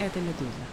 это «Медуза».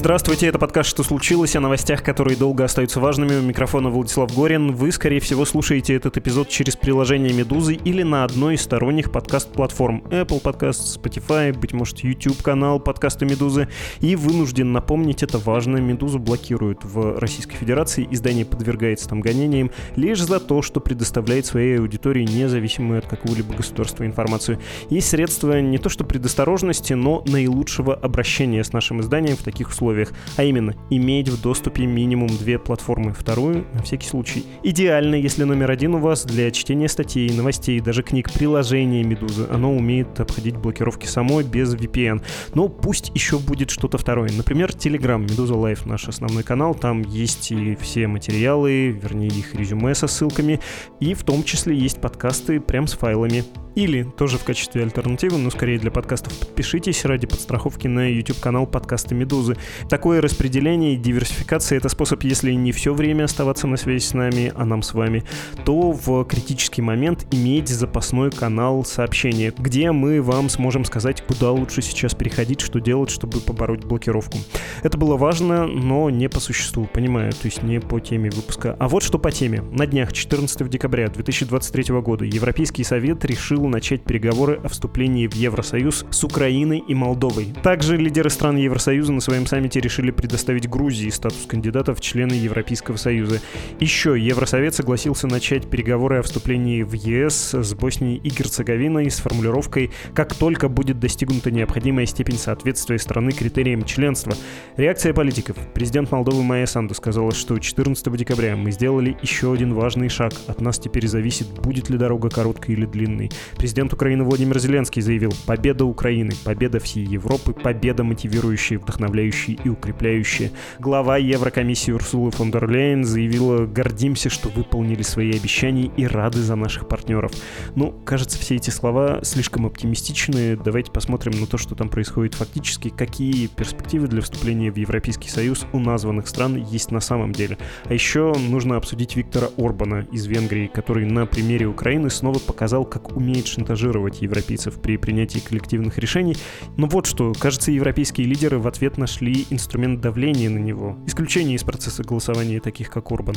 Здравствуйте, это подкаст «Что случилось?» о новостях, которые долго остаются важными. У микрофона Владислав Горин. Вы, скорее всего, слушаете этот эпизод через приложение «Медузы» или на одной из сторонних подкаст-платформ Apple Podcast, Spotify, быть может, YouTube-канал подкаста «Медузы». И вынужден напомнить, это важно, «Медузу» блокируют в Российской Федерации. Издание подвергается там гонениям лишь за то, что предоставляет своей аудитории независимую от какого-либо государства информацию. Есть средства не то что предосторожности, но наилучшего обращения с нашим изданием в таких условиях условиях, а именно иметь в доступе минимум две платформы, вторую на всякий случай. Идеально, если номер один у вас для чтения статей, новостей, даже книг, приложения Медузы. Оно умеет обходить блокировки самой без VPN. Но пусть еще будет что-то второе. Например, Telegram, Медуза Live, наш основной канал. Там есть и все материалы, вернее их резюме со ссылками. И в том числе есть подкасты прям с файлами. Или тоже в качестве альтернативы, но скорее для подкастов, подпишитесь ради подстраховки на YouTube-канал подкаста «Медузы». Такое распределение и диверсификация — это способ, если не все время оставаться на связи с нами, а нам с вами, то в критический момент иметь запасной канал сообщения, где мы вам сможем сказать, куда лучше сейчас переходить, что делать, чтобы побороть блокировку. Это было важно, но не по существу, понимаю, то есть не по теме выпуска. А вот что по теме. На днях 14 декабря 2023 года Европейский совет решил начать переговоры о вступлении в Евросоюз с Украиной и Молдовой. Также лидеры стран Евросоюза на своем саммите решили предоставить Грузии статус кандидата в члены Европейского Союза. Еще Евросовет согласился начать переговоры о вступлении в ЕС с Боснией и Герцеговиной с формулировкой «как только будет достигнута необходимая степень соответствия страны критериям членства». Реакция политиков. Президент Молдовы Майя Санду сказала, что 14 декабря мы сделали еще один важный шаг. От нас теперь зависит, будет ли дорога короткой или длинной. Президент Украины Владимир Зеленский заявил «Победа Украины, победа всей Европы, победа мотивирующая, вдохновляющая и укрепляющая». Глава Еврокомиссии Урсула фон дер Лейн заявила «Гордимся, что выполнили свои обещания и рады за наших партнеров». Ну, кажется, все эти слова слишком оптимистичны. Давайте посмотрим на то, что там происходит фактически, какие перспективы для вступления в Европейский Союз у названных стран есть на самом деле. А еще нужно обсудить Виктора Орбана из Венгрии, который на примере Украины снова показал, как умеет шантажировать европейцев при принятии коллективных решений. Но вот что, кажется, европейские лидеры в ответ нашли инструмент давления на него. Исключение из процесса голосования таких, как Урбан.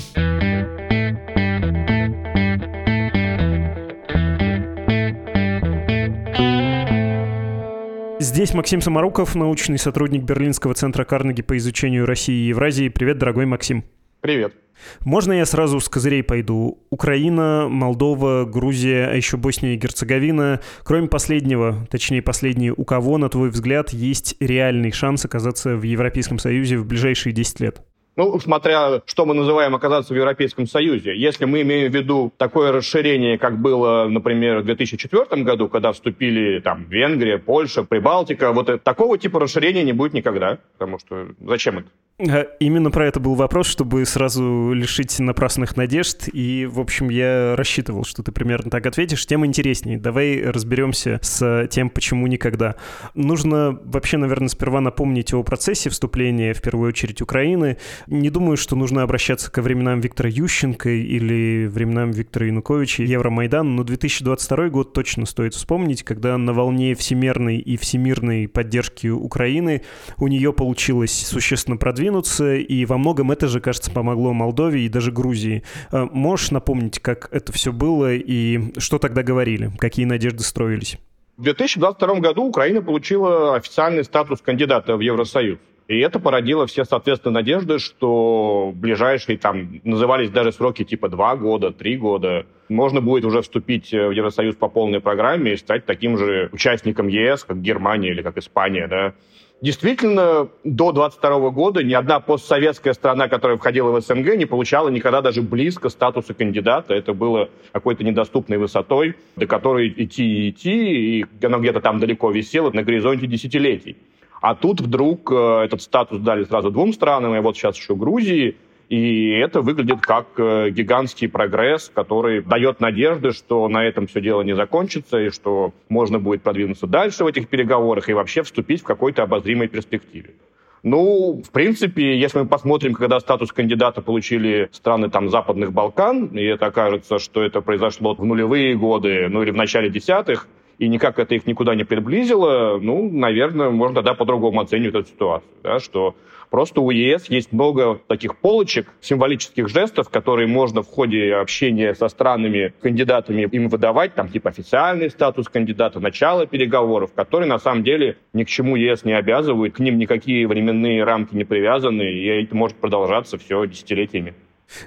Здесь Максим Самаруков, научный сотрудник Берлинского центра Карнеги по изучению России и Евразии. Привет, дорогой Максим. Привет. Можно я сразу с козырей пойду? Украина, Молдова, Грузия, а еще Босния и Герцеговина. Кроме последнего, точнее последние, у кого, на твой взгляд, есть реальный шанс оказаться в Европейском Союзе в ближайшие 10 лет? Ну, смотря, что мы называем оказаться в Европейском Союзе. Если мы имеем в виду такое расширение, как было, например, в 2004 году, когда вступили там Венгрия, Польша, Прибалтика, вот такого типа расширения не будет никогда, потому что зачем это? Э, именно про это был вопрос, чтобы сразу лишить напрасных надежд. И, в общем, я рассчитывал, что ты примерно так ответишь. Тем интереснее. Давай разберемся с тем, почему никогда. Нужно вообще, наверное, сперва напомнить о процессе вступления, в первую очередь, Украины. Не думаю, что нужно обращаться ко временам Виктора Ющенко или временам Виктора Януковича, Евромайдан, но 2022 год точно стоит вспомнить, когда на волне всемирной и всемирной поддержки Украины у нее получилось существенно продвинуться продвинуться, и во многом это же, кажется, помогло Молдове и даже Грузии. А можешь напомнить, как это все было и что тогда говорили, какие надежды строились? В 2022 году Украина получила официальный статус кандидата в Евросоюз. И это породило все, соответственно, надежды, что ближайшие там назывались даже сроки типа два года, три года. Можно будет уже вступить в Евросоюз по полной программе и стать таким же участником ЕС, как Германия или как Испания, да. Действительно, до 22 года ни одна постсоветская страна, которая входила в СНГ, не получала никогда даже близко статуса кандидата. Это было какой-то недоступной высотой, до которой идти и идти, и оно где-то там далеко висело на горизонте десятилетий. А тут вдруг э, этот статус дали сразу двум странам, и вот сейчас еще Грузии. И это выглядит как э, гигантский прогресс, который дает надежды, что на этом все дело не закончится, и что можно будет продвинуться дальше в этих переговорах и вообще вступить в какой-то обозримой перспективе. Ну, в принципе, если мы посмотрим, когда статус кандидата получили страны там Западных Балкан, и это окажется, что это произошло в нулевые годы, ну или в начале десятых, и никак это их никуда не приблизило, ну, наверное, можно тогда по-другому оценивать эту ситуацию, да, что просто у ЕС есть много таких полочек, символических жестов, которые можно в ходе общения со странами, кандидатами им выдавать, там, типа официальный статус кандидата, начало переговоров, которые на самом деле ни к чему ЕС не обязывают, к ним никакие временные рамки не привязаны, и это может продолжаться все десятилетиями.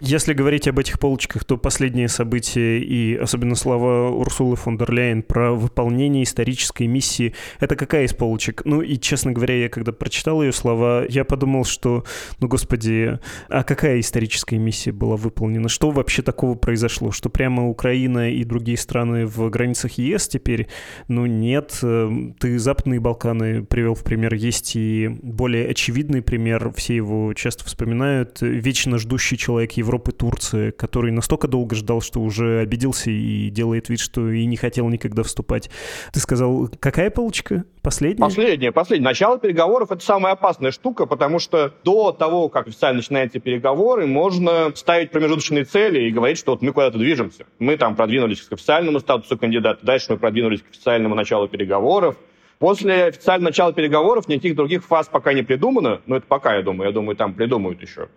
Если говорить об этих полочках, то последние события и особенно слова Урсулы фон дер Ляйен про выполнение исторической миссии, это какая из полочек? Ну и, честно говоря, я когда прочитал ее слова, я подумал, что, ну господи, а какая историческая миссия была выполнена? Что вообще такого произошло? Что прямо Украина и другие страны в границах ЕС теперь? Ну нет, эм, ты Западные Балканы привел в пример, есть и более очевидный пример, все его часто вспоминают, вечно ждущий человек Европы Турции, который настолько долго ждал, что уже обиделся и делает вид, что и не хотел никогда вступать. Ты сказал, какая полочка? Последняя? Последняя, последняя. Начало переговоров — это самая опасная штука, потому что до того, как официально начинаются переговоры, можно ставить промежуточные цели и говорить, что вот мы куда-то движемся. Мы там продвинулись к официальному статусу кандидата, дальше мы продвинулись к официальному началу переговоров, После официального начала переговоров никаких других фаз пока не придумано. Но это пока, я думаю. Я думаю, там придумают еще.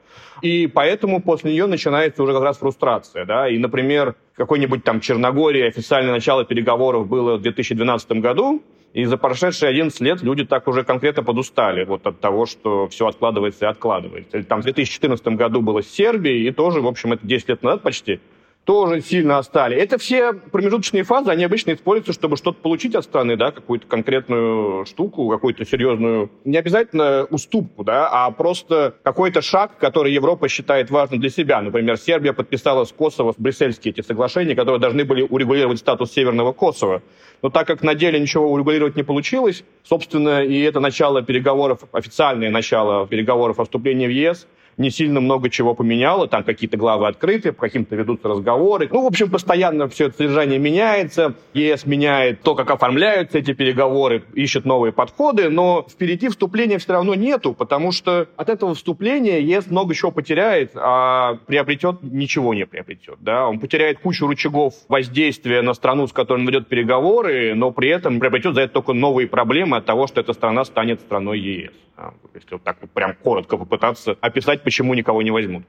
И поэтому после нее начинается уже как раз фрустрация. Да? И, например, какой-нибудь там Черногории официальное начало переговоров было в 2012 году, и за прошедшие 11 лет люди так уже конкретно подустали вот от того, что все откладывается и откладывается. Там в 2014 году было с Сербией, и тоже, в общем, это 10 лет назад почти тоже сильно отстали. Это все промежуточные фазы, они обычно используются, чтобы что-то получить от страны, да, какую-то конкретную штуку, какую-то серьезную, не обязательно уступку, да, а просто какой-то шаг, который Европа считает важным для себя. Например, Сербия подписала с Косово брюссельские эти соглашения, которые должны были урегулировать статус Северного Косово. Но так как на деле ничего урегулировать не получилось, собственно, и это начало переговоров, официальное начало переговоров о вступлении в ЕС – не сильно много чего поменяло, там какие-то главы открыты, по каким-то ведутся разговоры. Ну, в общем, постоянно все это содержание меняется, ЕС меняет то, как оформляются эти переговоры, ищет новые подходы, но впереди вступления все равно нету, потому что от этого вступления ЕС много чего потеряет, а приобретет ничего не приобретет. Да? Он потеряет кучу рычагов воздействия на страну, с которой он ведет переговоры, но при этом приобретет за это только новые проблемы от того, что эта страна станет страной ЕС. Если вот так вот прям коротко попытаться описать, почему никого не возьмут.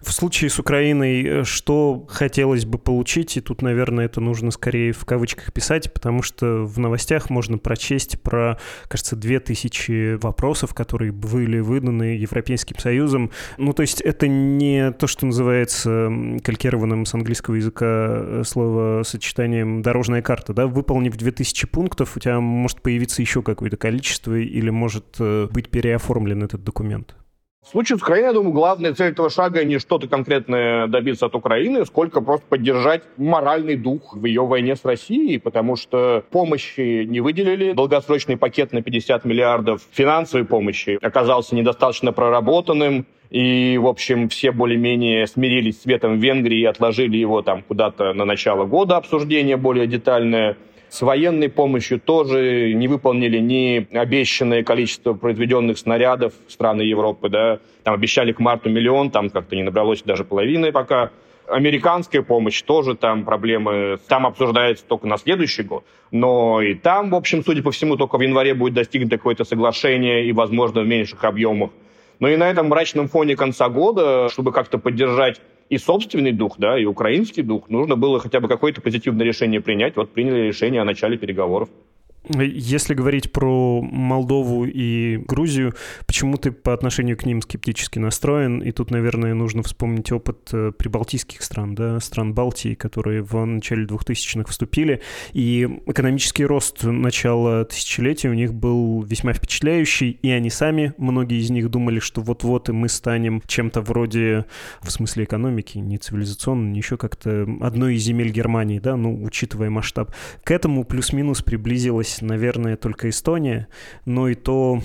В случае с Украиной, э, что хотелось бы получить, и тут, наверное, это нужно скорее в кавычках писать, потому что в новостях можно прочесть про, кажется, две тысячи вопросов, которые были выданы Европейским Союзом. Ну, то есть это не то, что называется калькированным с английского языка э, словосочетанием «дорожная карта», да, выполнив 2000 пунктов, у тебя может появиться еще какое-то количество или может э, быть переоформлен этот документ. В случае с Украиной, я думаю, главная цель этого шага не что-то конкретное добиться от Украины, сколько просто поддержать моральный дух в ее войне с Россией, потому что помощи не выделили, долгосрочный пакет на 50 миллиардов финансовой помощи оказался недостаточно проработанным, и, в общем, все более-менее смирились с ветом Венгрии и отложили его там куда-то на начало года обсуждение более детальное. С военной помощью тоже не выполнили ни обещанное количество произведенных снарядов страны Европы, да, там обещали к марту миллион, там как-то не набралось даже половины пока. Американская помощь тоже там проблемы, там обсуждается только на следующий год. Но и там, в общем, судя по всему, только в январе будет достигнуто какое-то соглашение и, возможно, в меньших объемах. Но и на этом мрачном фоне конца года, чтобы как-то поддержать и собственный дух, да, и украинский дух, нужно было хотя бы какое-то позитивное решение принять. Вот приняли решение о начале переговоров. Если говорить про Молдову и Грузию, почему ты по отношению к ним скептически настроен? И тут, наверное, нужно вспомнить опыт э, прибалтийских стран, да, стран Балтии, которые в начале 2000-х вступили. И экономический рост начала тысячелетия у них был весьма впечатляющий, и они сами, многие из них думали, что вот-вот и мы станем чем-то вроде, в смысле экономики, не цивилизационно, не еще как-то одной из земель Германии, да, ну, учитывая масштаб. К этому плюс-минус приблизилась осталась, наверное, только Эстония, но и то,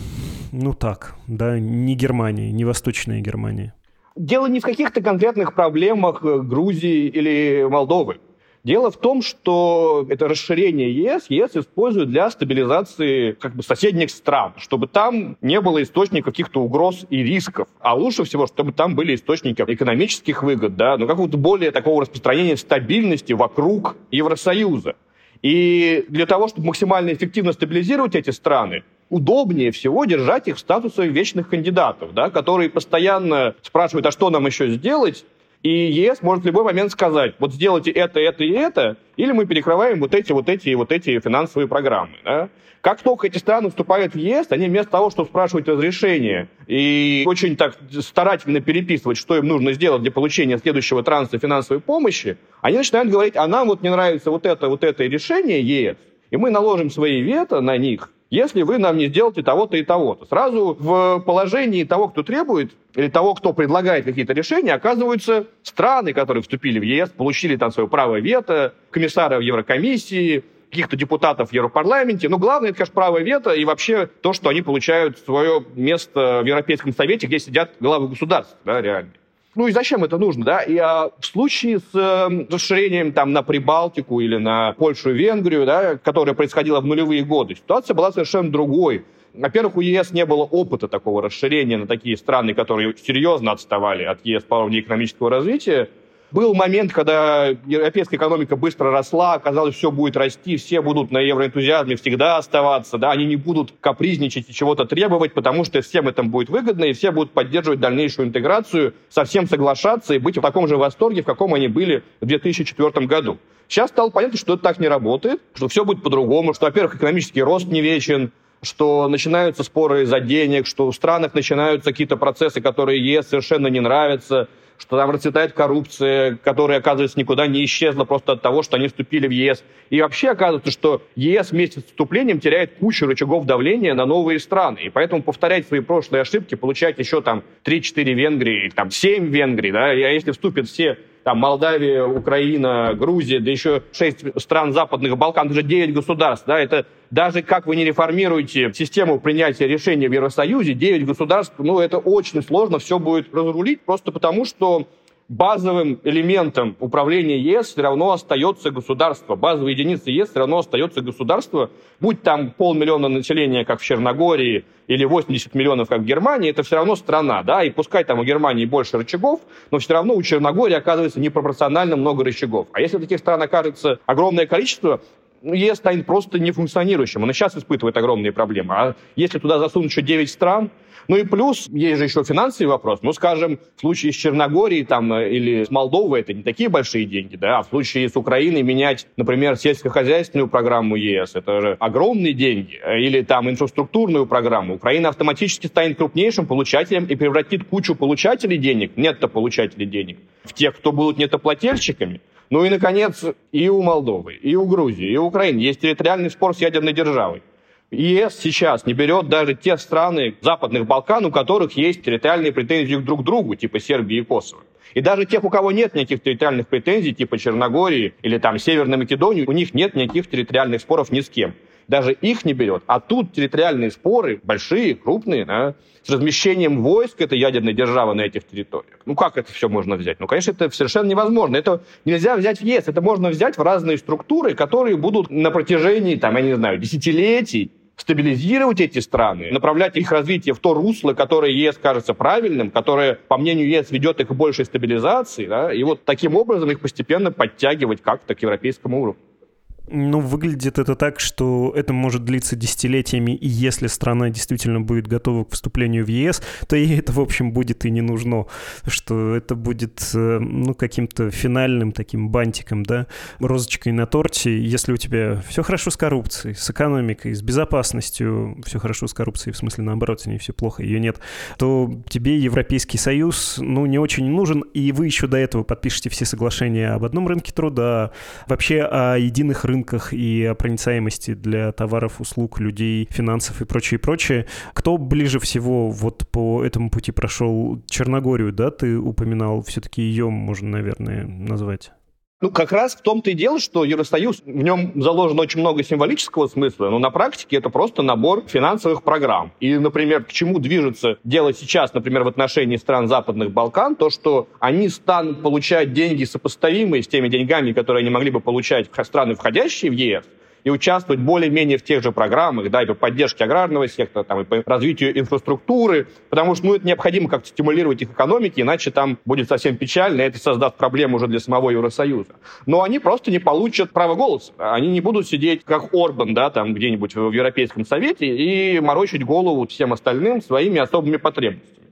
ну так, да, не Германия, не Восточная Германия. Дело не в каких-то конкретных проблемах э, Грузии или Молдовы. Дело в том, что это расширение ЕС ЕС использует для стабилизации как бы, соседних стран, чтобы там не было источников каких-то угроз и рисков. А лучше всего, чтобы там были источники экономических выгод, да, но какого-то более такого распространения стабильности вокруг Евросоюза. И для того, чтобы максимально эффективно стабилизировать эти страны, удобнее всего держать их в статусе вечных кандидатов, да, которые постоянно спрашивают, а что нам еще сделать, и ЕС может в любой момент сказать, вот сделайте это, это и это, или мы перекрываем вот эти, вот эти и вот эти финансовые программы. Да? Как только эти страны вступают в ЕС, они вместо того, чтобы спрашивать разрешение и очень так старательно переписывать, что им нужно сделать для получения следующего транса финансовой помощи, они начинают говорить, а нам вот не нравится вот это, вот это решение ЕС, и мы наложим свои вето на них, если вы нам не сделаете того-то и того-то. Сразу в положении того, кто требует, или того, кто предлагает какие-то решения, оказываются страны, которые вступили в ЕС, получили там свое право вето, комиссара в Еврокомиссии, каких-то депутатов в Европарламенте. Но главное, это, конечно, право вето и вообще то, что они получают свое место в Европейском Совете, где сидят главы государств, да, реально. Ну и зачем это нужно, да? И а, в случае с э, расширением там на Прибалтику или на Польшу и Венгрию, да, которое происходило в нулевые годы, ситуация была совершенно другой. Во-первых, у ЕС не было опыта такого расширения на такие страны, которые серьезно отставали от ЕС по уровню экономического развития. Был момент, когда европейская экономика быстро росла, казалось, все будет расти, все будут на евроэнтузиазме всегда оставаться, да, они не будут капризничать и чего-то требовать, потому что всем это будет выгодно, и все будут поддерживать дальнейшую интеграцию, совсем соглашаться и быть в таком же восторге, в каком они были в 2004 году. Сейчас стало понятно, что это так не работает, что все будет по-другому, что, во-первых, экономический рост не вечен, что начинаются споры из-за денег, что в странах начинаются какие-то процессы, которые ЕС совершенно не нравятся, что там расцветает коррупция, которая, оказывается, никуда не исчезла просто от того, что они вступили в ЕС. И вообще оказывается, что ЕС вместе с вступлением теряет кучу рычагов давления на новые страны. И поэтому повторять свои прошлые ошибки, получать еще там 3-4 Венгрии, там 7 Венгрий, да, а если вступят все там Молдавия, Украина, Грузия, да еще шесть стран Западных Балкан, это же 9 государств, да, это даже как вы не реформируете систему принятия решений в Евросоюзе, 9 государств, ну, это очень сложно все будет разрулить, просто потому что базовым элементом управления ЕС все равно остается государство. Базовой единицей ЕС все равно остается государство. Будь там полмиллиона населения, как в Черногории, или 80 миллионов, как в Германии, это все равно страна, да, и пускай там у Германии больше рычагов, но все равно у Черногории оказывается непропорционально много рычагов. А если таких стран окажется огромное количество, ЕС станет просто нефункционирующим. Он и сейчас испытывает огромные проблемы. А если туда засунуть еще 9 стран, ну и плюс, есть же еще финансовый вопрос. Ну, скажем, в случае с Черногорией там, э, или с Молдовой это не такие большие деньги, да, а в случае с Украиной менять, например, сельскохозяйственную программу ЕС, это же огромные деньги. Или там инфраструктурную программу. Украина автоматически станет крупнейшим получателем и превратит кучу получателей денег, нетто-получателей денег, в тех, кто будут нетоплательщиками. Ну и, наконец, и у Молдовы, и у Грузии, и у Украины есть территориальный спор с ядерной державой. ЕС сейчас не берет даже те страны Западных Балкан, у которых есть территориальные претензии друг к другу, типа Сербии и Косово. И даже тех, у кого нет никаких территориальных претензий, типа Черногории или там Северной Македонии, у них нет никаких территориальных споров ни с кем даже их не берет. А тут территориальные споры, большие, крупные, да, с размещением войск этой ядерной державы на этих территориях. Ну как это все можно взять? Ну, конечно, это совершенно невозможно. Это нельзя взять в ЕС, это можно взять в разные структуры, которые будут на протяжении, там, я не знаю, десятилетий стабилизировать эти страны, направлять их развитие в то русло, которое ЕС кажется правильным, которое, по мнению ЕС, ведет их к большей стабилизации, да, и вот таким образом их постепенно подтягивать как-то к европейскому уровню. Ну, выглядит это так, что это может длиться десятилетиями, и если страна действительно будет готова к вступлению в ЕС, то ей это, в общем, будет и не нужно, что это будет, э, ну, каким-то финальным таким бантиком, да, розочкой на торте, если у тебя все хорошо с коррупцией, с экономикой, с безопасностью, все хорошо с коррупцией, в смысле, наоборот, с ней все плохо, ее нет, то тебе Европейский Союз, ну, не очень нужен, и вы еще до этого подпишете все соглашения об одном рынке труда, вообще о единых рынках рынках и о проницаемости для товаров, услуг, людей, финансов и прочее, прочее. Кто ближе всего вот по этому пути прошел? Черногорию, да, ты упоминал? Все-таки ее можно, наверное, назвать. Ну, как раз в том-то и дело, что Евросоюз, в нем заложено очень много символического смысла, но на практике это просто набор финансовых программ. И, например, к чему движется дело сейчас, например, в отношении стран Западных Балкан, то, что они станут получать деньги, сопоставимые с теми деньгами, которые они могли бы получать страны, входящие в ЕС, и участвовать более-менее в тех же программах, да, и по поддержке аграрного сектора, там, и по развитию инфраструктуры, потому что, ну, это необходимо как-то стимулировать их экономики, иначе там будет совсем печально, и это создаст проблему уже для самого Евросоюза. Но они просто не получат право голоса. Они не будут сидеть, как Орбан, да, там, где-нибудь в Европейском Совете и морочить голову всем остальным своими особыми потребностями.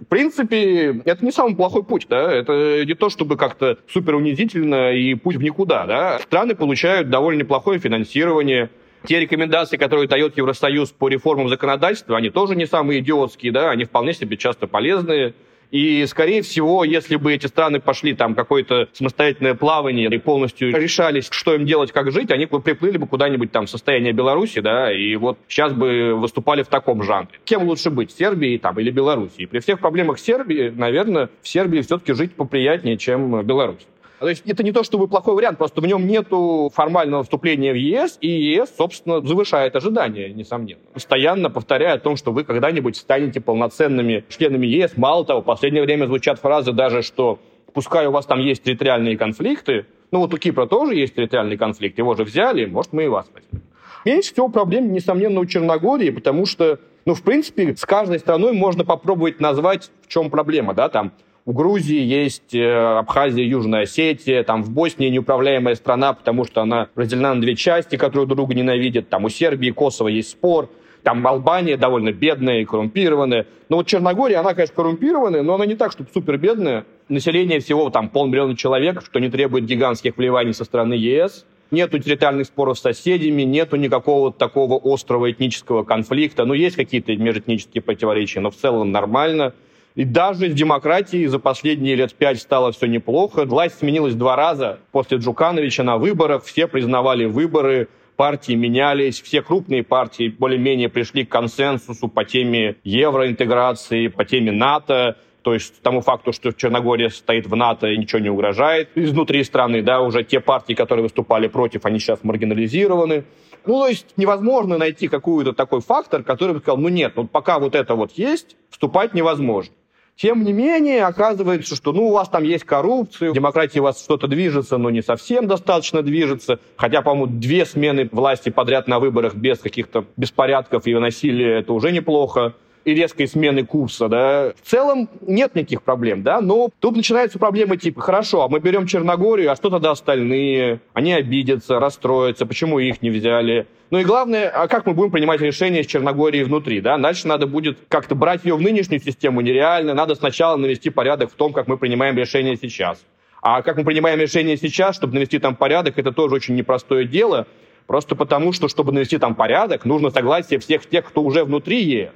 В принципе, это не самый плохой путь, да, это не то, чтобы как-то супер унизительно и путь в никуда, да. Страны получают довольно неплохое финансирование, те рекомендации, которые дает Евросоюз по реформам законодательства, они тоже не самые идиотские, да, они вполне себе часто полезные. И, скорее всего, если бы эти страны пошли там какое-то самостоятельное плавание и полностью решались, что им делать, как жить, они бы приплыли бы куда-нибудь там в состояние Беларуси, да, и вот сейчас бы выступали в таком жанре. Кем лучше быть, Сербией там или Белоруссией? При всех проблемах Сербии, наверное, в Сербии все-таки жить поприятнее, чем Беларусь. То есть это не то, чтобы плохой вариант, просто в нем нету формального вступления в ЕС, и ЕС, собственно, завышает ожидания, несомненно. Постоянно повторяя о том, что вы когда-нибудь станете полноценными членами ЕС. Мало того, в последнее время звучат фразы даже, что пускай у вас там есть территориальные конфликты, ну вот у Кипра тоже есть территориальный конфликт, его же взяли, может, мы и вас возьмем. Меньше всего проблем, несомненно, у Черногории, потому что, ну, в принципе, с каждой страной можно попробовать назвать, в чем проблема, да, там, у Грузии есть э, Абхазия, Южная Осетия, там в Боснии неуправляемая страна, потому что она разделена на две части, которые друг друга ненавидят. Там у Сербии Косово есть спор. Там Албания довольно бедная и коррумпированная. Но вот Черногория, она, конечно, коррумпированная, но она не так, чтобы супер бедная. Население всего там полмиллиона человек, что не требует гигантских вливаний со стороны ЕС. Нету территориальных споров с соседями, нету никакого такого острого этнического конфликта. Ну, есть какие-то межэтнические противоречия, но в целом нормально. И даже с демократией за последние лет пять стало все неплохо. Власть сменилась два раза после Джукановича на выборах. Все признавали выборы, партии менялись, все крупные партии более-менее пришли к консенсусу по теме евроинтеграции, по теме НАТО. То есть тому факту, что Черногория стоит в НАТО и ничего не угрожает. Изнутри страны, да, уже те партии, которые выступали против, они сейчас маргинализированы. Ну, то есть невозможно найти какой-то такой фактор, который бы сказал, ну нет, вот пока вот это вот есть, вступать невозможно. Тем не менее, оказывается, что ну, у вас там есть коррупция, демократия у вас что-то движется, но не совсем достаточно движется. Хотя, по-моему, две смены власти подряд на выборах без каких-то беспорядков и насилия, это уже неплохо и резкой смены курса, да, в целом нет никаких проблем, да, но тут начинаются проблемы типа, хорошо, а мы берем Черногорию, а что тогда остальные? Они обидятся, расстроятся, почему их не взяли? Ну и главное, а как мы будем принимать решения с Черногорией внутри, да? Дальше надо будет как-то брать ее в нынешнюю систему нереально, надо сначала навести порядок в том, как мы принимаем решения сейчас. А как мы принимаем решения сейчас, чтобы навести там порядок, это тоже очень непростое дело, просто потому что, чтобы навести там порядок, нужно согласие всех тех, кто уже внутри ЕС.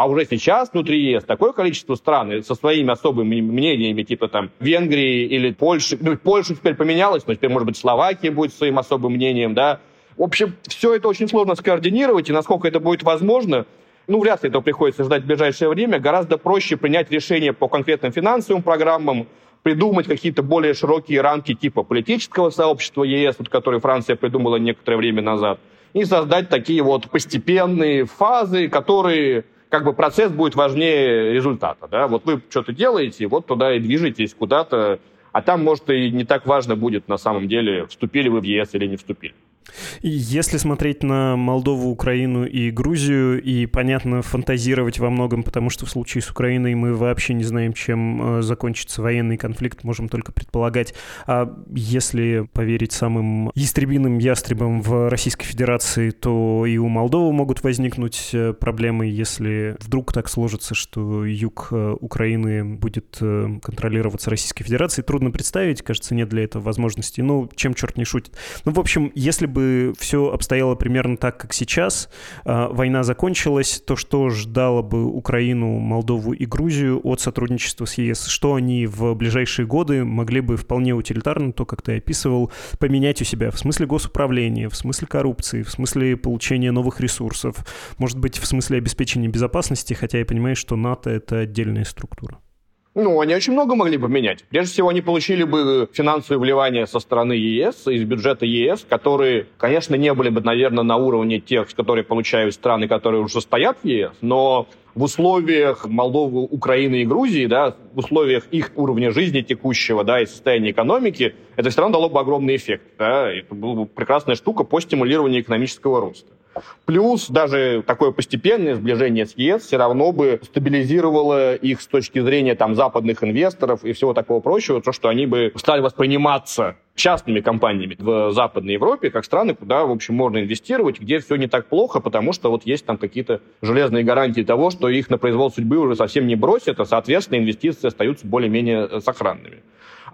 А уже сейчас внутри ЕС такое количество стран со своими особыми мнениями, типа там Венгрии или Польши. Ну, Польша теперь поменялась, но теперь, может быть, Словакия будет своим особым мнением, да. В общем, все это очень сложно скоординировать, и насколько это будет возможно, ну, вряд ли этого приходится ждать в ближайшее время. Гораздо проще принять решение по конкретным финансовым программам, придумать какие-то более широкие рамки типа политического сообщества ЕС, вот, который Франция придумала некоторое время назад, и создать такие вот постепенные фазы, которые как бы процесс будет важнее результата. Да? Вот вы что-то делаете, вот туда и движетесь куда-то, а там, может, и не так важно будет на самом деле, вступили вы в ЕС или не вступили. Если смотреть на Молдову, Украину и Грузию, и, понятно, фантазировать во многом, потому что в случае с Украиной мы вообще не знаем, чем э, закончится военный конфликт, можем только предполагать. А если поверить самым ястребиным ястребам в Российской Федерации, то и у Молдовы могут возникнуть э, проблемы, если вдруг так сложится, что юг э, Украины будет контролироваться Российской Федерацией. Трудно представить, кажется, нет для этого возможности. Ну, чем черт не шутит. Ну, в общем, если бы бы все обстояло примерно так, как сейчас, а, война закончилась, то что ждало бы Украину, Молдову и Грузию от сотрудничества с ЕС? Что они в ближайшие годы могли бы вполне утилитарно, то, как ты описывал, поменять у себя в смысле госуправления, в смысле коррупции, в смысле получения новых ресурсов, может быть, в смысле обеспечения безопасности, хотя я понимаю, что НАТО — это отдельная структура. Ну, они очень много могли поменять. Прежде всего, они получили бы финансовые вливания со стороны ЕС, из бюджета ЕС, которые, конечно, не были бы, наверное, на уровне тех, которые получают страны, которые уже стоят в ЕС, но в условиях Молдовы, Украины и Грузии, да, в условиях их уровня жизни текущего, да, и состояния экономики, это все равно дало бы огромный эффект. Да, это была бы прекрасная штука по стимулированию экономического роста. Плюс даже такое постепенное сближение с ЕС все равно бы стабилизировало их с точки зрения там, западных инвесторов и всего такого прочего, то, что они бы стали восприниматься частными компаниями в Западной Европе, как страны, куда, в общем, можно инвестировать, где все не так плохо, потому что вот есть там какие-то железные гарантии того, что их на произвол судьбы уже совсем не бросят, а, соответственно, инвестиции остаются более-менее э, сохранными.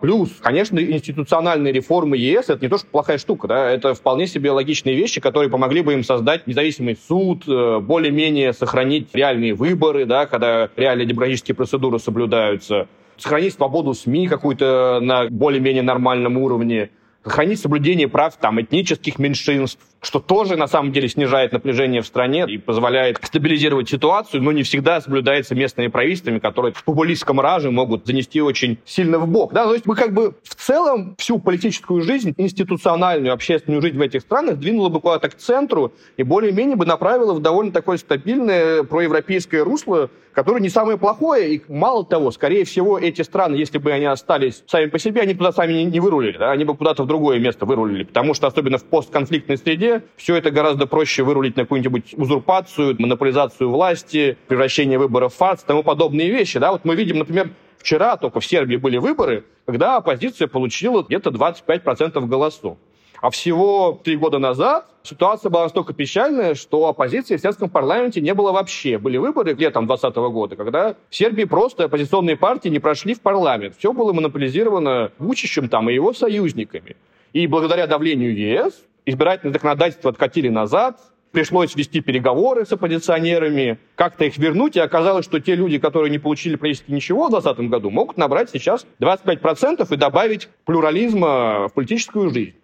Плюс, конечно, институциональные реформы ЕС — это не то, что плохая штука, да, это вполне себе логичные вещи, которые помогли бы им создать независимый суд, э, более-менее сохранить реальные выборы, да, когда реальные демократические процедуры соблюдаются, сохранить свободу СМИ какую-то на более-менее нормальном уровне, сохранить соблюдение прав там, этнических меньшинств, что тоже на самом деле снижает напряжение в стране и позволяет стабилизировать ситуацию, но не всегда соблюдается местными правительствами, которые в популистском раже могут занести очень сильно в бок. Да? То есть мы как бы в целом всю политическую жизнь, институциональную, общественную жизнь в этих странах двинуло бы куда-то к центру и более-менее бы направило в довольно такое стабильное проевропейское русло, которое не самое плохое. И мало того, скорее всего, эти страны, если бы они остались сами по себе, они туда сами не вырулили. Да? Они бы куда-то в другое место вырулили. Потому что особенно в постконфликтной среде все это гораздо проще вырулить на какую-нибудь узурпацию, монополизацию власти, превращение выборов в фарс, тому подобные вещи. Да? Вот мы видим, например, вчера только в Сербии были выборы, когда оппозиция получила где-то 25% голосов. А всего три года назад ситуация была настолько печальная, что оппозиции в сербском парламенте не было вообще. Были выборы летом 2020 года, когда в Сербии просто оппозиционные партии не прошли в парламент. Все было монополизировано Вучичем там и его союзниками. И благодаря давлению ЕС избирательное законодательство откатили назад, пришлось вести переговоры с оппозиционерами, как-то их вернуть, и оказалось, что те люди, которые не получили практически ничего в 2020 году, могут набрать сейчас 25% и добавить плюрализма в политическую жизнь.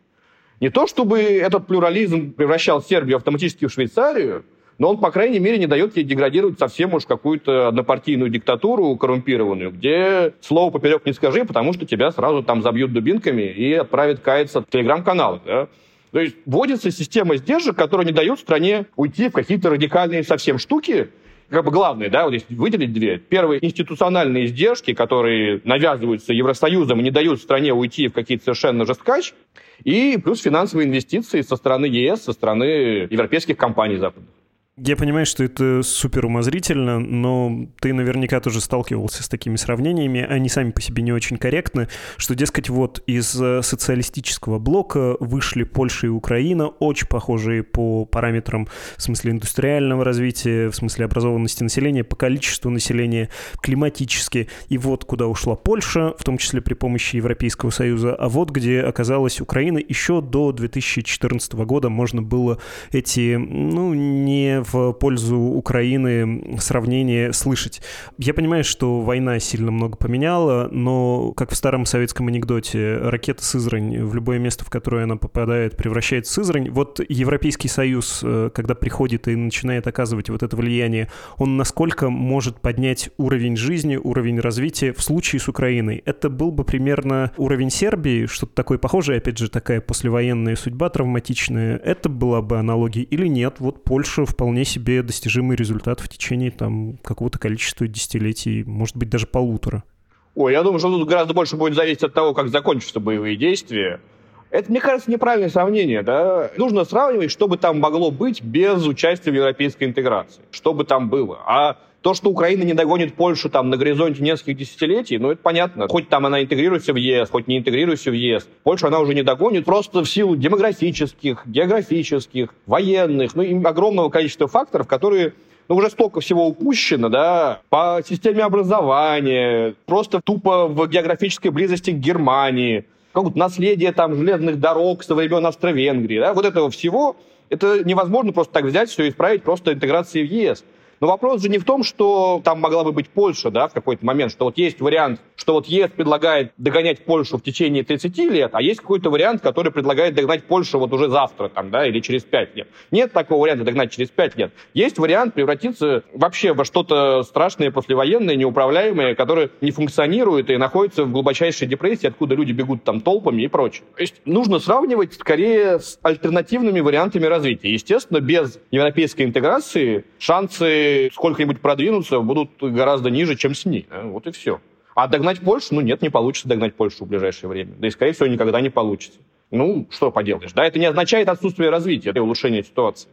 Не то, чтобы этот плюрализм превращал Сербию автоматически в Швейцарию, но он, по крайней мере, не дает ей деградировать совсем уж какую-то однопартийную диктатуру коррумпированную, где слово поперек не скажи, потому что тебя сразу там забьют дубинками и отправят каяться в телеграм-канал. Да? То есть вводится система сдержек, которая не дает стране уйти в какие-то радикальные совсем штуки, как бы главные, да, вот если выделить две. Первые институциональные издержки, которые навязываются Евросоюзом и не дают стране уйти в какие-то совершенно жесткач, и плюс финансовые инвестиции со стороны ЕС, со стороны европейских компаний западных. Я понимаю, что это супер умозрительно, но ты наверняка тоже сталкивался с такими сравнениями. Они сами по себе не очень корректны, что, дескать, вот из э, социалистического блока вышли Польша и Украина, очень похожие по параметрам в смысле индустриального развития, в смысле образованности населения, по количеству населения, климатически. И вот куда ушла Польша, в том числе при помощи Европейского Союза, а вот где оказалась Украина. Еще до 2014 года можно было эти, ну, не в пользу Украины сравнение слышать. Я понимаю, что война сильно много поменяла, но, как в старом советском анекдоте, ракета Сызрань в любое место, в которое она попадает, превращает в Сызрань. Вот Европейский Союз, э, когда приходит и начинает оказывать вот это влияние, он насколько может поднять уровень жизни, уровень развития в случае с Украиной? Это был бы примерно уровень Сербии, что-то такое похожее, опять же, такая послевоенная судьба травматичная. Это была бы аналогия или нет? Вот Польша вполне вполне себе достижимый результат в течение там какого-то количества десятилетий, может быть, даже полутора. Ой, я думаю, что тут гораздо больше будет зависеть от того, как закончатся боевые действия. Это, мне кажется, неправильное сравнение. Да? Нужно сравнивать, что бы там могло быть без участия в европейской интеграции. Что бы там было. А то, что Украина не догонит Польшу там на горизонте нескольких десятилетий, ну, это понятно. Хоть там она интегрируется в ЕС, хоть не интегрируется в ЕС. Польшу она уже не догонит просто в силу демографических, географических, военных, ну, и огромного количества факторов, которые ну, уже столько всего упущено, да, по системе образования, просто тупо в географической близости к Германии, какое-то наследие там железных дорог со времен Австро-Венгрии, да, вот этого всего, это невозможно просто так взять все и исправить просто интеграцией в ЕС. Но вопрос же не в том, что там могла бы быть Польша, да, в какой-то момент, что вот есть вариант, что вот ЕС предлагает догонять Польшу в течение 30 лет, а есть какой-то вариант, который предлагает догнать Польшу вот уже завтра, там, да, или через 5 лет. Нет такого варианта догнать через 5 лет. Есть вариант превратиться вообще во что-то страшное, послевоенное, неуправляемое, которое не функционирует и находится в глубочайшей депрессии, откуда люди бегут там толпами и прочее. То есть нужно сравнивать скорее с альтернативными вариантами развития. Естественно, без европейской интеграции шансы сколько-нибудь продвинуться будут гораздо ниже, чем с ней. Вот и все. А догнать Польшу? Ну нет, не получится догнать Польшу в ближайшее время. Да и, скорее всего, никогда не получится. Ну, что поделаешь, да? Это не означает отсутствие развития, это улучшение ситуации.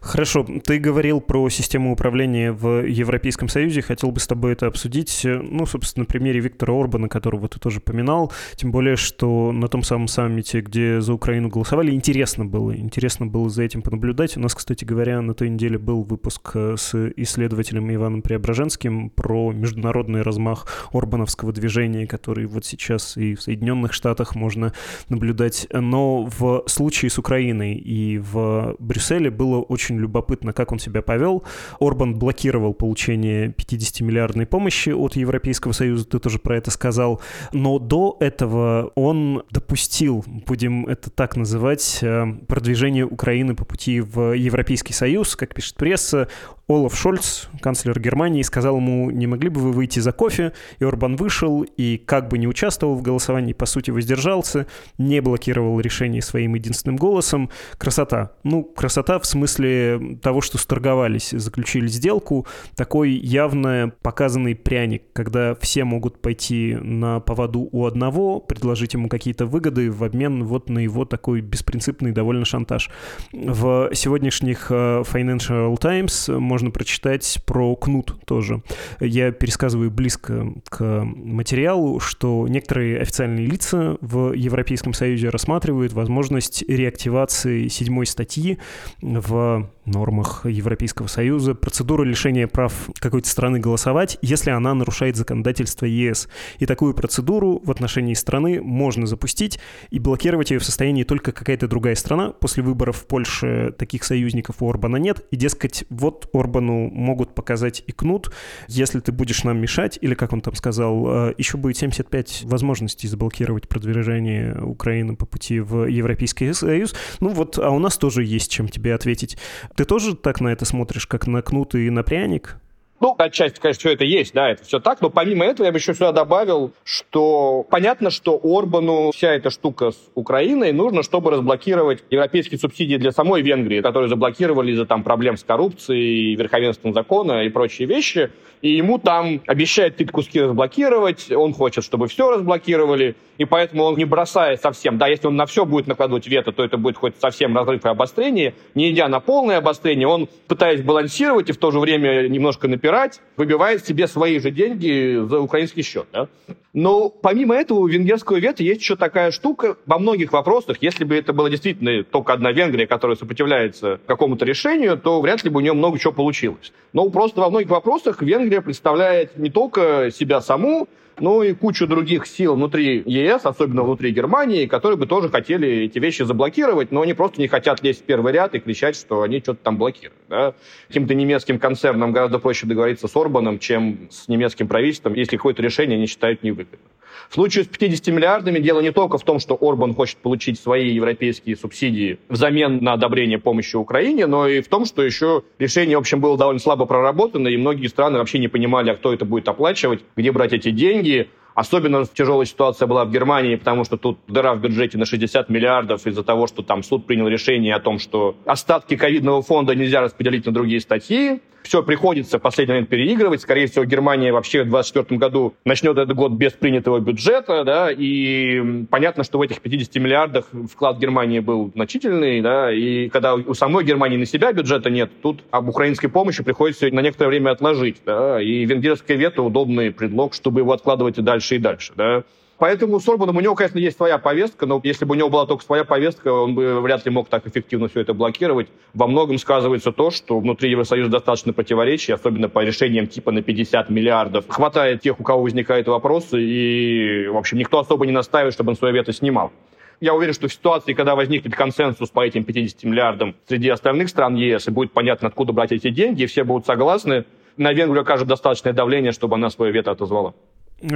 Хорошо, ты говорил про систему управления в Европейском Союзе, хотел бы с тобой это обсудить, ну, собственно, на примере Виктора Орбана, которого ты тоже поминал, тем более, что на том самом саммите, где за Украину голосовали, интересно было, интересно было за этим понаблюдать. У нас, кстати говоря, на той неделе был выпуск э, с исследователем Иваном Преображенским про международный размах Орбановского движения, который вот сейчас и в Соединенных Штатах можно наблюдать. Но в случае с Украиной и в Брюсселе было очень любопытно, как он себя повел. Орбан блокировал получение 50-миллиардной помощи от Европейского Союза, ты тоже про это сказал. Но до этого он допустил, будем это так называть, э, продвижение Украины по пути в Европейский Союз, как пишет пресса. Олаф Шольц, канцлер Германии, сказал ему, не могли бы вы выйти за кофе? И Орбан вышел и как бы не участвовал в голосовании, по сути воздержался, не блокировал решение своим единственным голосом. Красота. Ну, красота в смысле того, что сторговались, заключили сделку. Такой явно показанный пряник, когда все могут пойти на поводу у одного, предложить ему какие-то выгоды в обмен вот на его такой беспринципный довольно шантаж. В сегодняшних э, Financial Times можно можно прочитать про кнут тоже. Я пересказываю близко к материалу, что некоторые официальные лица в Европейском Союзе рассматривают возможность реактивации седьмой статьи в нормах Европейского Союза процедуру лишения прав какой-то страны голосовать, если она нарушает законодательство ЕС. И такую процедуру в отношении страны можно запустить и блокировать ее в состоянии только какая-то другая страна. После выборов в Польше таких союзников у Орбана нет. И, дескать, вот Орбану могут показать и кнут, если ты будешь нам мешать, или, как он там сказал, э, еще будет 75 возможностей заблокировать продвижение Украины по пути в Европейский Союз. Ну вот, а у нас тоже есть чем тебе ответить. Ты тоже так на это смотришь, как на кнут и на пряник? Ну, отчасти, конечно, все это есть, да, это все так, но помимо этого я бы еще сюда добавил, что понятно, что Орбану вся эта штука с Украиной нужно, чтобы разблокировать европейские субсидии для самой Венгрии, которые заблокировали из-за там проблем с коррупцией, верховенством закона и прочие вещи. И ему там обещают какие-то куски разблокировать, он хочет, чтобы все разблокировали, и поэтому он не бросает совсем. Да, если он на все будет накладывать вето, то это будет хоть совсем разрыв и обострение. Не идя на полное обострение, он, пытаясь балансировать и в то же время немножко напирать, выбивает себе свои же деньги за украинский счет. Да? Но помимо этого у венгерского вето есть еще такая штука во многих вопросах. Если бы это была действительно только одна Венгрия, которая сопротивляется какому-то решению, то вряд ли бы у нее много чего получилось. Но просто во многих вопросах Венгрия представляет не только себя саму, но и кучу других сил внутри ЕС, особенно внутри Германии, которые бы тоже хотели эти вещи заблокировать, но они просто не хотят лезть в первый ряд и кричать, что они что-то там блокируют. Да? Каким-то немецким концернам гораздо проще договориться с Орбаном, чем с немецким правительством, если какое-то решение они считают невыгодным. В случае с 50 миллиардами дело не только в том, что Орбан хочет получить свои европейские субсидии взамен на одобрение помощи Украине, но и в том, что еще решение, в общем, было довольно слабо проработано, и многие страны вообще не понимали, а кто это будет оплачивать, где брать эти деньги. Особенно тяжелая ситуация была в Германии, потому что тут дыра в бюджете на 60 миллиардов из-за того, что там суд принял решение о том, что остатки ковидного фонда нельзя распределить на другие статьи все приходится в последний момент переигрывать. Скорее всего, Германия вообще в 2024 году начнет этот год без принятого бюджета, да, и понятно, что в этих 50 миллиардах вклад Германии был значительный, да, и когда у самой Германии на себя бюджета нет, тут об украинской помощи приходится на некоторое время отложить, да, и венгерское вето удобный предлог, чтобы его откладывать и дальше, и дальше, да. Поэтому с Орбаном у него, конечно, есть своя повестка, но если бы у него была только своя повестка, он бы вряд ли мог так эффективно все это блокировать. Во многом сказывается то, что внутри Евросоюза достаточно противоречий, особенно по решениям типа на 50 миллиардов. Хватает тех, у кого возникают вопросы, и, в общем, никто особо не настаивает, чтобы он свое вето снимал. Я уверен, что в ситуации, когда возникнет консенсус по этим 50 миллиардам среди остальных стран ЕС, и будет понятно, откуда брать эти деньги, и все будут согласны, на Венгрию окажет достаточное давление, чтобы она свое вето отозвала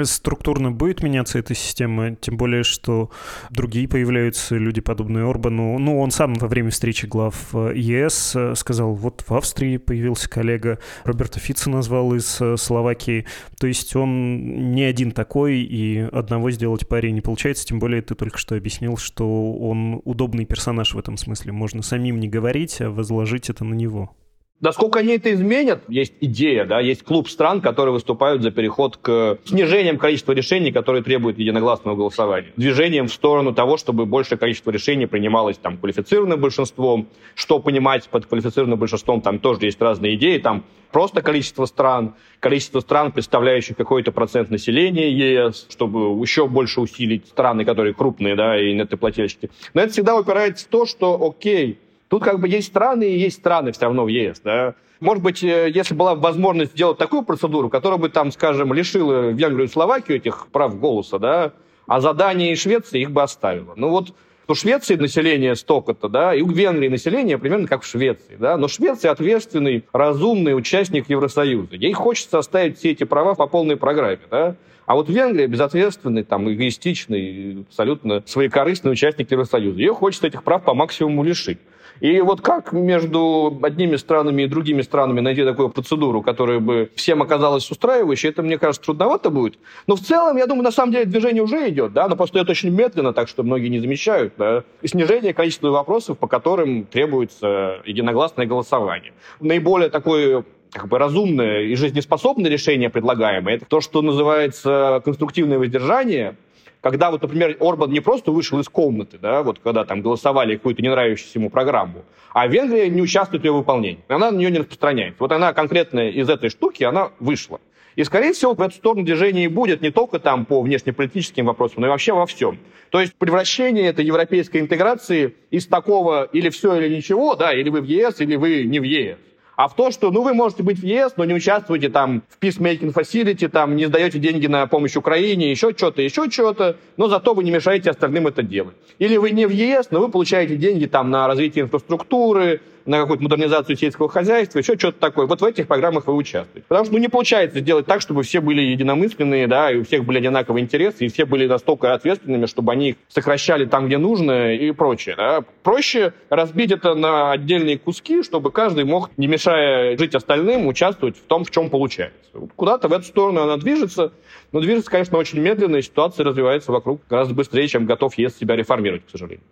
структурно будет меняться эта система, тем более, что другие появляются люди, подобные Орбану. Ну, он сам во время встречи глав э, ЕС э, сказал, вот в Австрии появился коллега, Роберта Фица назвал из э, Словакии. То есть он не один такой, и одного сделать паре не получается, тем более ты только что объяснил, что он удобный персонаж в этом смысле. Можно самим не говорить, а возложить это на него. Насколько они это изменят, есть идея, да, есть клуб стран, которые выступают за переход к снижением количества решений, которые требуют единогласного голосования. Движением в сторону того, чтобы большее количество решений принималось там квалифицированным большинством. Что понимать под квалифицированным большинством, там тоже есть разные идеи. Там просто количество стран, количество стран, представляющих какой-то процент населения ЕС, чтобы еще больше усилить страны, которые крупные, да, и нетоплательщики. Но это всегда упирается в то, что, окей, Тут как бы есть страны и есть страны все равно в ЕС, да. Может быть, э, если была возможность сделать такую процедуру, которая бы там, скажем, лишила Венгрию и Словакию этих прав голоса, да, а за Данией и Швецией их бы оставила. Ну вот у Швеции население столько-то, да, и у Венгрии население примерно как в Швеции, да, но Швеция ответственный, разумный участник Евросоюза. Ей хочется оставить все эти права по полной программе, да. А вот Венгрия безответственный, там, эгоистичный, абсолютно своекорыстный участник Евросоюза. Ее хочется этих прав по максимуму лишить. И вот как между одними странами и другими странами найти такую процедуру, которая бы всем оказалась устраивающей, это, мне кажется, трудновато будет. Но в целом, я думаю, на самом деле движение уже идет, да, но просто идет очень медленно, так что многие не замечают, да. И снижение количества вопросов, по которым требуется единогласное голосование. Наиболее такое как бы разумное и жизнеспособное решение предлагаемое, это то, что называется конструктивное воздержание, когда вот, например, Орбан не просто вышел из комнаты, да, вот когда там голосовали какую-то не нравящуюся ему программу, а Венгрия не участвует в ее выполнении. Она на нее не распространяется. Вот она конкретно из этой штуки, она вышла. И, скорее всего, в эту сторону движение и будет не только там по внешнеполитическим вопросам, но и вообще во всем. То есть превращение этой европейской интеграции из такого или все, или ничего, да, или вы в ЕС, или вы не в ЕС а в то, что, ну, вы можете быть в ЕС, но не участвуете там в peacemaking facility, там, не сдаете деньги на помощь Украине, еще что-то, еще что-то, но зато вы не мешаете остальным это делать. Или вы не в ЕС, но вы получаете деньги там на развитие инфраструктуры, на какую-то модернизацию сельского хозяйства, еще что-то такое. Вот в этих программах вы участвуете. Потому что ну, не получается сделать так, чтобы все были единомысленные, да, и у всех были одинаковые интересы, и все были настолько ответственными, чтобы они их сокращали там, где нужно и прочее. Да. Проще разбить это на отдельные куски, чтобы каждый мог, не мешая жить остальным, участвовать в том, в чем получается. Куда-то в эту сторону она движется, но движется, конечно, очень медленно, и ситуация развивается вокруг гораздо быстрее, чем готов ЕС себя реформировать, к сожалению.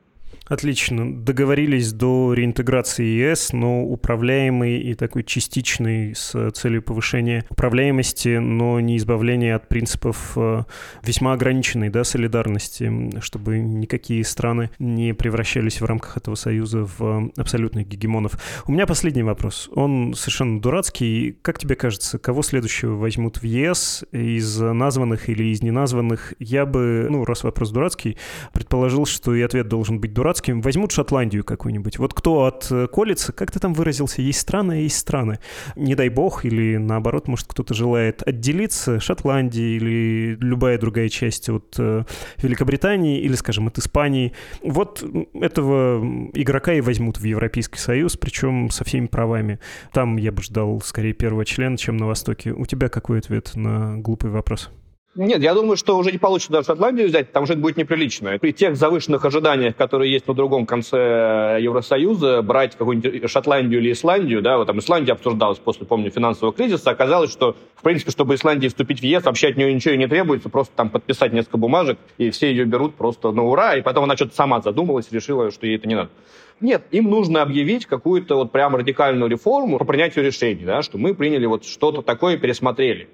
Отлично. Договорились до реинтеграции ЕС, но управляемый и такой частичный с целью повышения управляемости, но не избавления от принципов э, весьма ограниченной да, солидарности, чтобы никакие страны не превращались в рамках этого союза в абсолютных гегемонов. У меня последний вопрос. Он совершенно дурацкий. Как тебе кажется, кого следующего возьмут в ЕС из названных или из неназванных? Я бы, ну, раз вопрос дурацкий, предположил, что и ответ должен быть дурацкий, дурацким, возьмут Шотландию какую-нибудь. Вот кто отколется, как ты там выразился, есть страны, есть страны. Не дай бог, или наоборот, может, кто-то желает отделиться, Шотландии или любая другая часть от э, Великобритании, или, скажем, от Испании. Вот этого игрока и возьмут в Европейский Союз, причем со всеми правами. Там я бы ждал скорее первого члена, чем на Востоке. У тебя какой ответ на глупый вопрос? Нет, я думаю, что уже не получится даже Шотландию взять, там уже это будет неприлично. При тех завышенных ожиданиях, которые есть на другом конце Евросоюза, брать какую-нибудь Шотландию или Исландию, да, вот там Исландия обсуждалась после, помню, финансового кризиса, оказалось, что, в принципе, чтобы Исландии вступить в ЕС, вообще от нее ничего и не требуется, просто там подписать несколько бумажек, и все ее берут просто на ура, и потом она что-то сама задумалась решила, что ей это не надо. Нет, им нужно объявить какую-то вот прям радикальную реформу по принятию решений, да, что мы приняли вот что-то такое и пересмотрели.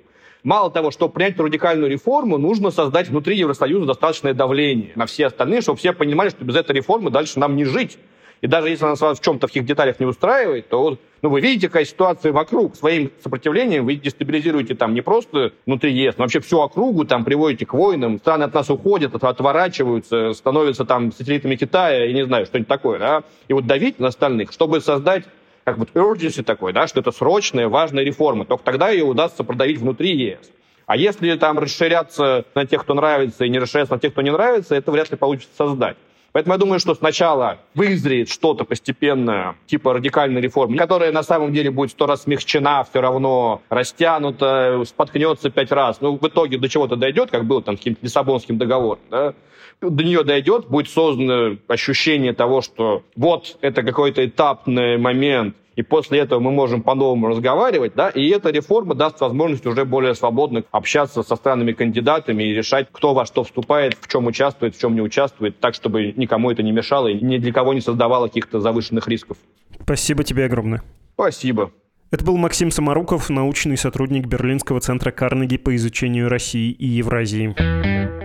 Мало того, чтобы принять радикальную реформу, нужно создать внутри Евросоюза достаточное давление на все остальные, чтобы все понимали, что без этой реформы дальше нам не жить. И даже если она вас в чем-то в каких деталях не устраивает, то вот, ну, вы видите, какая ситуация вокруг. Своим сопротивлением вы дестабилизируете там не просто внутри ЕС, но вообще всю округу там приводите к войнам. Страны от нас уходят, отворачиваются, становятся там сателлитами Китая, и не знаю, что-нибудь такое. Да? И вот давить на остальных, чтобы создать как вот urgency такой, да, что это срочная, важная реформа, только тогда ее удастся продавить внутри ЕС. А если там расширяться на тех, кто нравится, и не расширяться на тех, кто не нравится, это вряд ли получится создать. Поэтому я думаю, что сначала вызреет что-то постепенное, типа радикальной реформы, которая на самом деле будет сто раз смягчена, все равно растянута, споткнется пять раз. Ну, в итоге до чего-то дойдет, как было там с каким-то Лиссабонским договором, да? до нее дойдет, будет создано ощущение того, что вот это какой-то этапный момент, и после этого мы можем по-новому разговаривать, да, и эта реформа даст возможность уже более свободно общаться со странами-кандидатами и решать, кто во что вступает, в чем участвует, в чем не участвует, так, чтобы никому это не мешало и ни для кого не создавало каких-то завышенных рисков. Спасибо тебе огромное. Спасибо. Это был Максим Самаруков, научный сотрудник Берлинского центра Карнеги по изучению России и Евразии.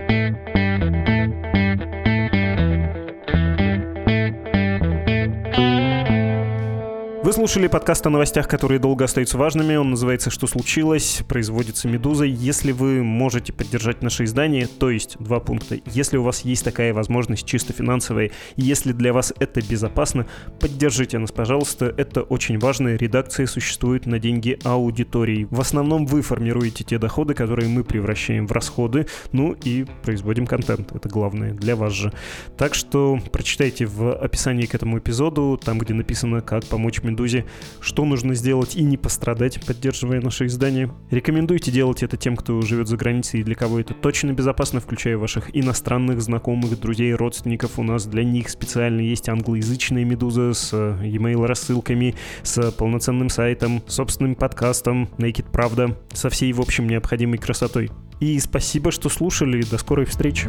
Слушали подкаст о новостях, которые долго остаются важными. Он называется «Что случилось?», производится «Медузой». Если вы можете поддержать наше издание, то есть два пункта. Если у вас есть такая возможность чисто финансовая, если для вас это безопасно, поддержите нас, пожалуйста. Это очень важно. Редакция существует на деньги аудитории. В основном вы формируете те доходы, которые мы превращаем в расходы, ну и производим контент. Это главное для вас же. Так что прочитайте в описании к этому эпизоду, там, где написано, как помочь Медузе, что нужно сделать и не пострадать, поддерживая наше издание. Рекомендуйте делать это тем, кто живет за границей и для кого это точно безопасно, включая ваших иностранных знакомых, друзей, родственников. У нас для них специально есть англоязычная Медуза с э, e-mail рассылками, с полноценным сайтом, собственным подкастом Naked Правда, со всей, в общем, необходимой красотой. И спасибо, что слушали. До скорой встречи.